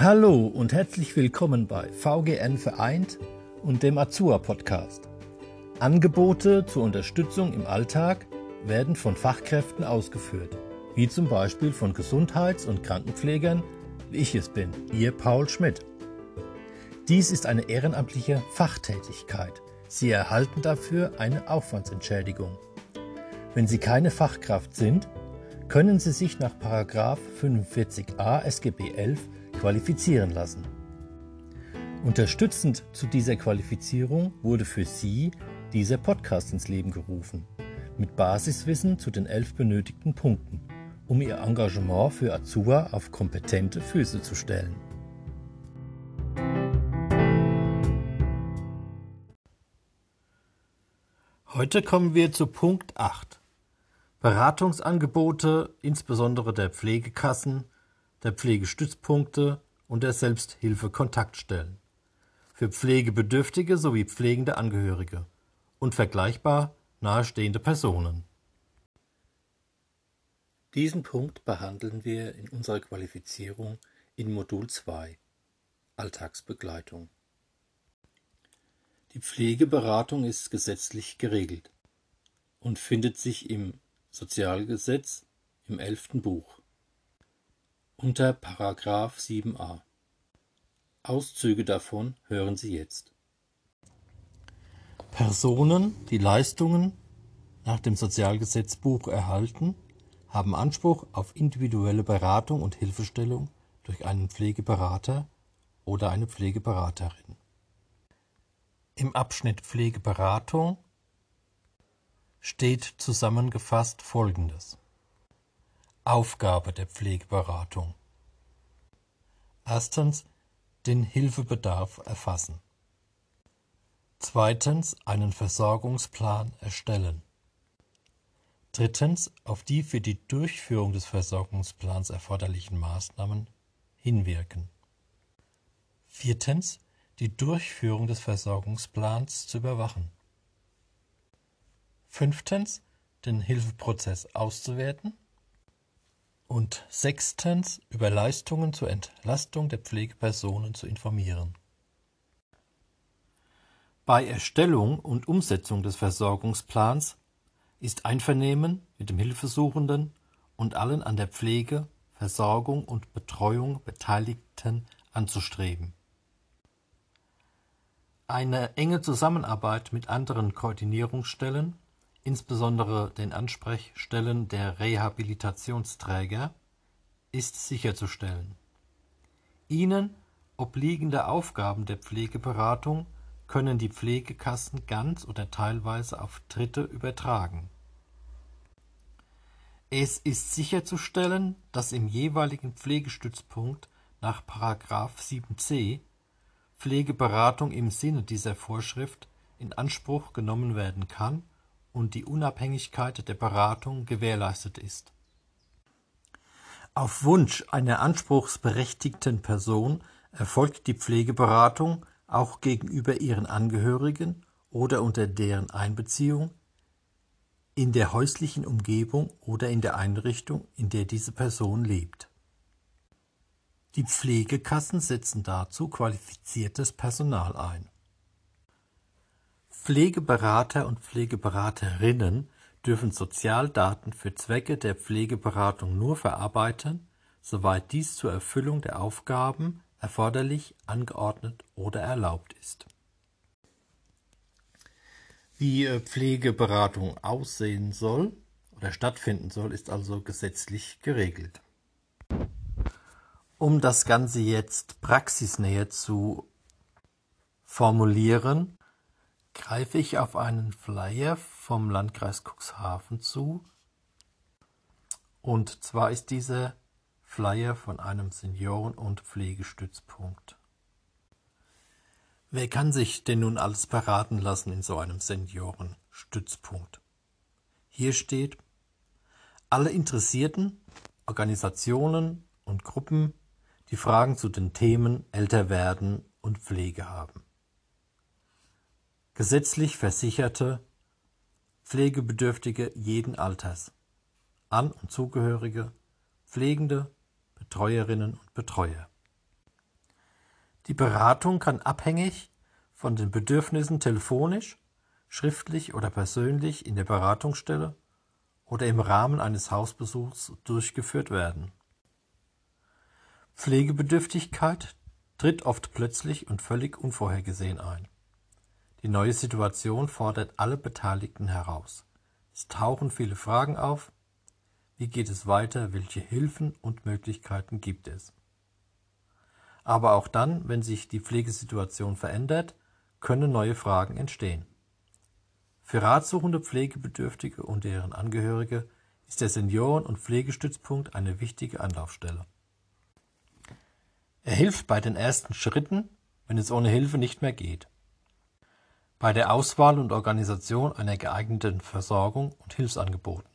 Hallo und herzlich willkommen bei VGN Vereint und dem Azua Podcast. Angebote zur Unterstützung im Alltag werden von Fachkräften ausgeführt, wie zum Beispiel von Gesundheits- und Krankenpflegern, wie ich es bin, ihr Paul Schmidt. Dies ist eine ehrenamtliche Fachtätigkeit. Sie erhalten dafür eine Aufwandsentschädigung. Wenn Sie keine Fachkraft sind, können Sie sich nach 45a SGB 11 qualifizieren lassen. Unterstützend zu dieser Qualifizierung wurde für Sie dieser Podcast ins Leben gerufen, mit Basiswissen zu den elf benötigten Punkten, um Ihr Engagement für Azua auf kompetente Füße zu stellen. Heute kommen wir zu Punkt 8. Beratungsangebote, insbesondere der Pflegekassen, der Pflegestützpunkte und der Selbsthilfe-Kontaktstellen für Pflegebedürftige sowie pflegende Angehörige und vergleichbar nahestehende Personen. Diesen Punkt behandeln wir in unserer Qualifizierung in Modul 2 Alltagsbegleitung. Die Pflegeberatung ist gesetzlich geregelt und findet sich im Sozialgesetz im elften Buch unter Paragraph 7a. Auszüge davon hören Sie jetzt. Personen, die Leistungen nach dem Sozialgesetzbuch erhalten, haben Anspruch auf individuelle Beratung und Hilfestellung durch einen Pflegeberater oder eine Pflegeberaterin. Im Abschnitt Pflegeberatung steht zusammengefasst Folgendes. Aufgabe der Pflegeberatung. Erstens den Hilfebedarf erfassen. Zweitens einen Versorgungsplan erstellen. Drittens auf die für die Durchführung des Versorgungsplans erforderlichen Maßnahmen hinwirken. Viertens die Durchführung des Versorgungsplans zu überwachen. Fünftens den Hilfeprozess auszuwerten und sechstens über Leistungen zur Entlastung der Pflegepersonen zu informieren. Bei Erstellung und Umsetzung des Versorgungsplans ist Einvernehmen mit dem Hilfesuchenden und allen an der Pflege, Versorgung und Betreuung Beteiligten anzustreben. Eine enge Zusammenarbeit mit anderen Koordinierungsstellen insbesondere den Ansprechstellen der Rehabilitationsträger, ist sicherzustellen. Ihnen obliegende Aufgaben der Pflegeberatung können die Pflegekassen ganz oder teilweise auf Dritte übertragen. Es ist sicherzustellen, dass im jeweiligen Pflegestützpunkt nach 7c Pflegeberatung im Sinne dieser Vorschrift in Anspruch genommen werden kann und die Unabhängigkeit der Beratung gewährleistet ist. Auf Wunsch einer anspruchsberechtigten Person erfolgt die Pflegeberatung auch gegenüber ihren Angehörigen oder unter deren Einbeziehung in der häuslichen Umgebung oder in der Einrichtung, in der diese Person lebt. Die Pflegekassen setzen dazu qualifiziertes Personal ein. Pflegeberater und Pflegeberaterinnen dürfen Sozialdaten für Zwecke der Pflegeberatung nur verarbeiten, soweit dies zur Erfüllung der Aufgaben erforderlich, angeordnet oder erlaubt ist. Wie äh, Pflegeberatung aussehen soll oder stattfinden soll, ist also gesetzlich geregelt. Um das Ganze jetzt praxisnäher zu formulieren, greife ich auf einen Flyer vom Landkreis Cuxhaven zu. Und zwar ist dieser Flyer von einem Senioren- und Pflegestützpunkt. Wer kann sich denn nun alles beraten lassen in so einem Seniorenstützpunkt? Hier steht, alle Interessierten, Organisationen und Gruppen, die Fragen zu den Themen älter werden und Pflege haben gesetzlich Versicherte, Pflegebedürftige jeden Alters, An- und Zugehörige, Pflegende, Betreuerinnen und Betreuer. Die Beratung kann abhängig von den Bedürfnissen telefonisch, schriftlich oder persönlich in der Beratungsstelle oder im Rahmen eines Hausbesuchs durchgeführt werden. Pflegebedürftigkeit tritt oft plötzlich und völlig unvorhergesehen ein. Die neue Situation fordert alle Beteiligten heraus. Es tauchen viele Fragen auf. Wie geht es weiter? Welche Hilfen und Möglichkeiten gibt es? Aber auch dann, wenn sich die Pflegesituation verändert, können neue Fragen entstehen. Für ratsuchende Pflegebedürftige und deren Angehörige ist der Senioren- und Pflegestützpunkt eine wichtige Anlaufstelle. Er hilft bei den ersten Schritten, wenn es ohne Hilfe nicht mehr geht. Bei der Auswahl und Organisation einer geeigneten Versorgung und Hilfsangeboten.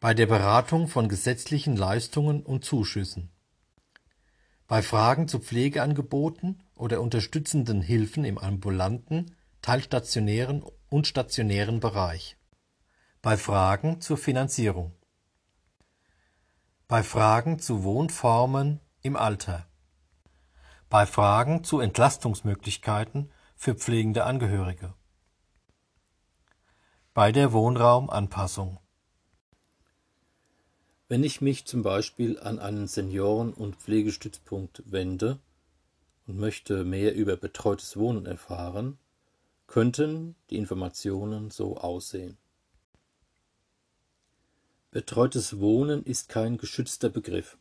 Bei der Beratung von gesetzlichen Leistungen und Zuschüssen. Bei Fragen zu Pflegeangeboten oder unterstützenden Hilfen im ambulanten, teilstationären und stationären Bereich. Bei Fragen zur Finanzierung. Bei Fragen zu Wohnformen im Alter. Bei Fragen zu Entlastungsmöglichkeiten für pflegende Angehörige. Bei der Wohnraumanpassung. Wenn ich mich zum Beispiel an einen Senioren- und Pflegestützpunkt wende und möchte mehr über betreutes Wohnen erfahren, könnten die Informationen so aussehen. Betreutes Wohnen ist kein geschützter Begriff.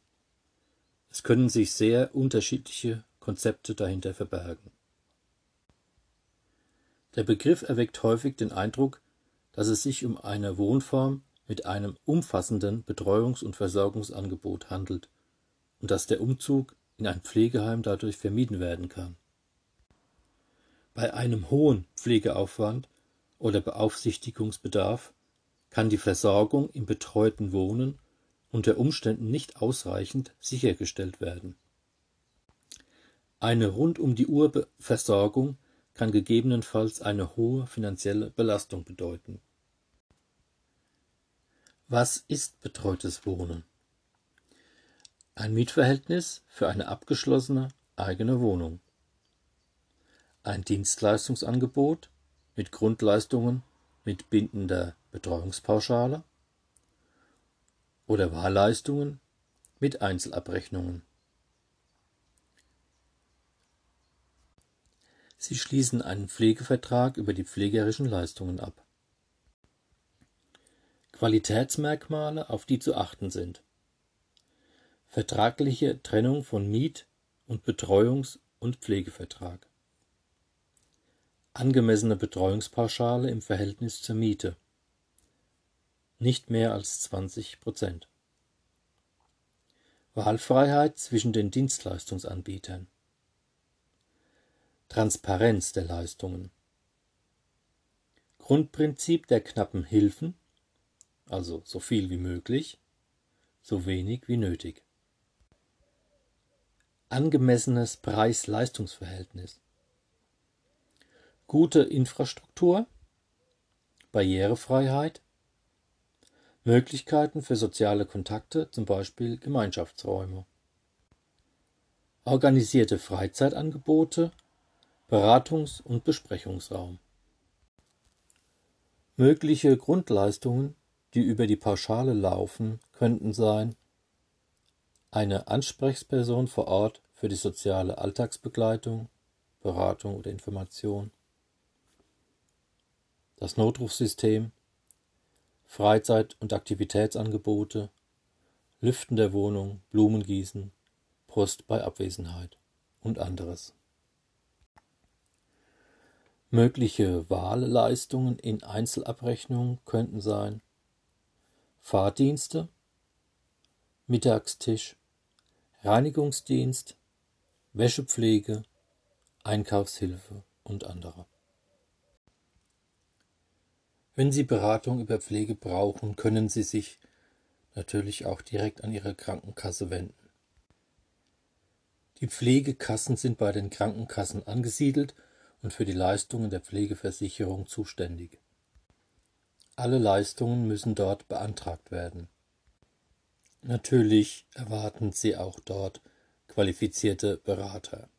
Es können sich sehr unterschiedliche Konzepte dahinter verbergen. Der Begriff erweckt häufig den Eindruck, dass es sich um eine Wohnform mit einem umfassenden Betreuungs- und Versorgungsangebot handelt und dass der Umzug in ein Pflegeheim dadurch vermieden werden kann. Bei einem hohen Pflegeaufwand oder Beaufsichtigungsbedarf kann die Versorgung im betreuten Wohnen unter Umständen nicht ausreichend sichergestellt werden. Eine rund um die Uhr Versorgung kann gegebenenfalls eine hohe finanzielle Belastung bedeuten. Was ist betreutes Wohnen? Ein Mietverhältnis für eine abgeschlossene eigene Wohnung. Ein Dienstleistungsangebot mit Grundleistungen mit bindender Betreuungspauschale oder Wahlleistungen mit Einzelabrechnungen. Sie schließen einen Pflegevertrag über die pflegerischen Leistungen ab. Qualitätsmerkmale, auf die zu achten sind. Vertragliche Trennung von Miet- und Betreuungs- und Pflegevertrag. Angemessene Betreuungspauschale im Verhältnis zur Miete. Nicht mehr als 20 Prozent. Wahlfreiheit zwischen den Dienstleistungsanbietern. Transparenz der Leistungen. Grundprinzip der knappen Hilfen, also so viel wie möglich, so wenig wie nötig. Angemessenes Preis-Leistungs-Verhältnis. Gute Infrastruktur, Barrierefreiheit, Möglichkeiten für soziale Kontakte, zum Beispiel Gemeinschaftsräume. Organisierte Freizeitangebote Beratungs- und Besprechungsraum. Mögliche Grundleistungen, die über die Pauschale laufen, könnten sein eine Ansprechperson vor Ort für die soziale Alltagsbegleitung, Beratung oder Information, das Notrufsystem, Freizeit- und Aktivitätsangebote, Lüften der Wohnung, Blumengießen, Post bei Abwesenheit und anderes. Mögliche Wahlleistungen in Einzelabrechnung könnten sein Fahrdienste, Mittagstisch, Reinigungsdienst, Wäschepflege, Einkaufshilfe und andere. Wenn Sie Beratung über Pflege brauchen, können Sie sich natürlich auch direkt an Ihre Krankenkasse wenden. Die Pflegekassen sind bei den Krankenkassen angesiedelt und für die Leistungen der Pflegeversicherung zuständig. Alle Leistungen müssen dort beantragt werden. Natürlich erwarten Sie auch dort qualifizierte Berater.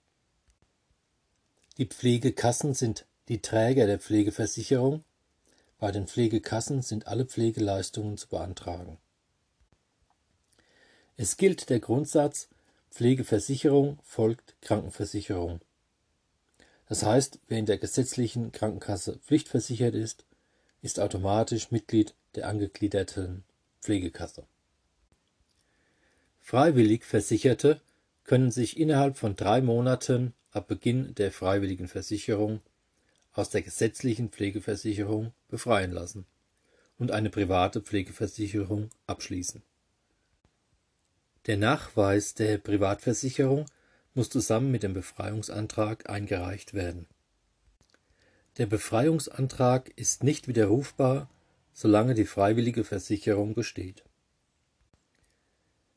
Die Pflegekassen sind die Träger der Pflegeversicherung. Bei den Pflegekassen sind alle Pflegeleistungen zu beantragen. Es gilt der Grundsatz Pflegeversicherung folgt Krankenversicherung. Das heißt, wer in der gesetzlichen Krankenkasse pflichtversichert ist, ist automatisch Mitglied der angegliederten Pflegekasse. Freiwillig Versicherte können sich innerhalb von drei Monaten ab Beginn der freiwilligen Versicherung aus der gesetzlichen Pflegeversicherung befreien lassen und eine private Pflegeversicherung abschließen. Der Nachweis der Privatversicherung muss zusammen mit dem Befreiungsantrag eingereicht werden. Der Befreiungsantrag ist nicht widerrufbar, solange die freiwillige Versicherung besteht.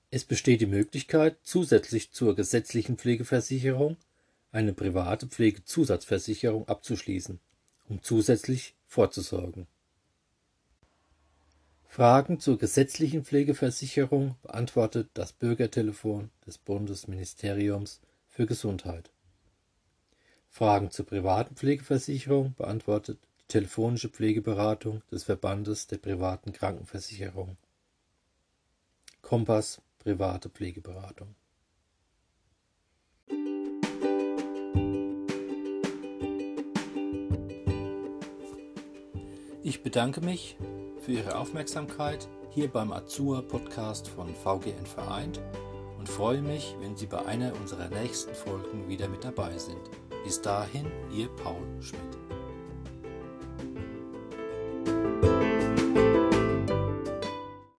Es besteht die Möglichkeit, zusätzlich zur gesetzlichen Pflegeversicherung eine private Pflegezusatzversicherung abzuschließen, um zusätzlich vorzusorgen. Fragen zur gesetzlichen Pflegeversicherung beantwortet das Bürgertelefon des Bundesministeriums für Gesundheit. Fragen zur privaten Pflegeversicherung beantwortet die telefonische Pflegeberatung des Verbandes der privaten Krankenversicherung. Kompass private Pflegeberatung. Ich bedanke mich für Ihre Aufmerksamkeit hier beim Azur Podcast von VGN Vereint und freue mich, wenn Sie bei einer unserer nächsten Folgen wieder mit dabei sind. Bis dahin, Ihr Paul Schmidt.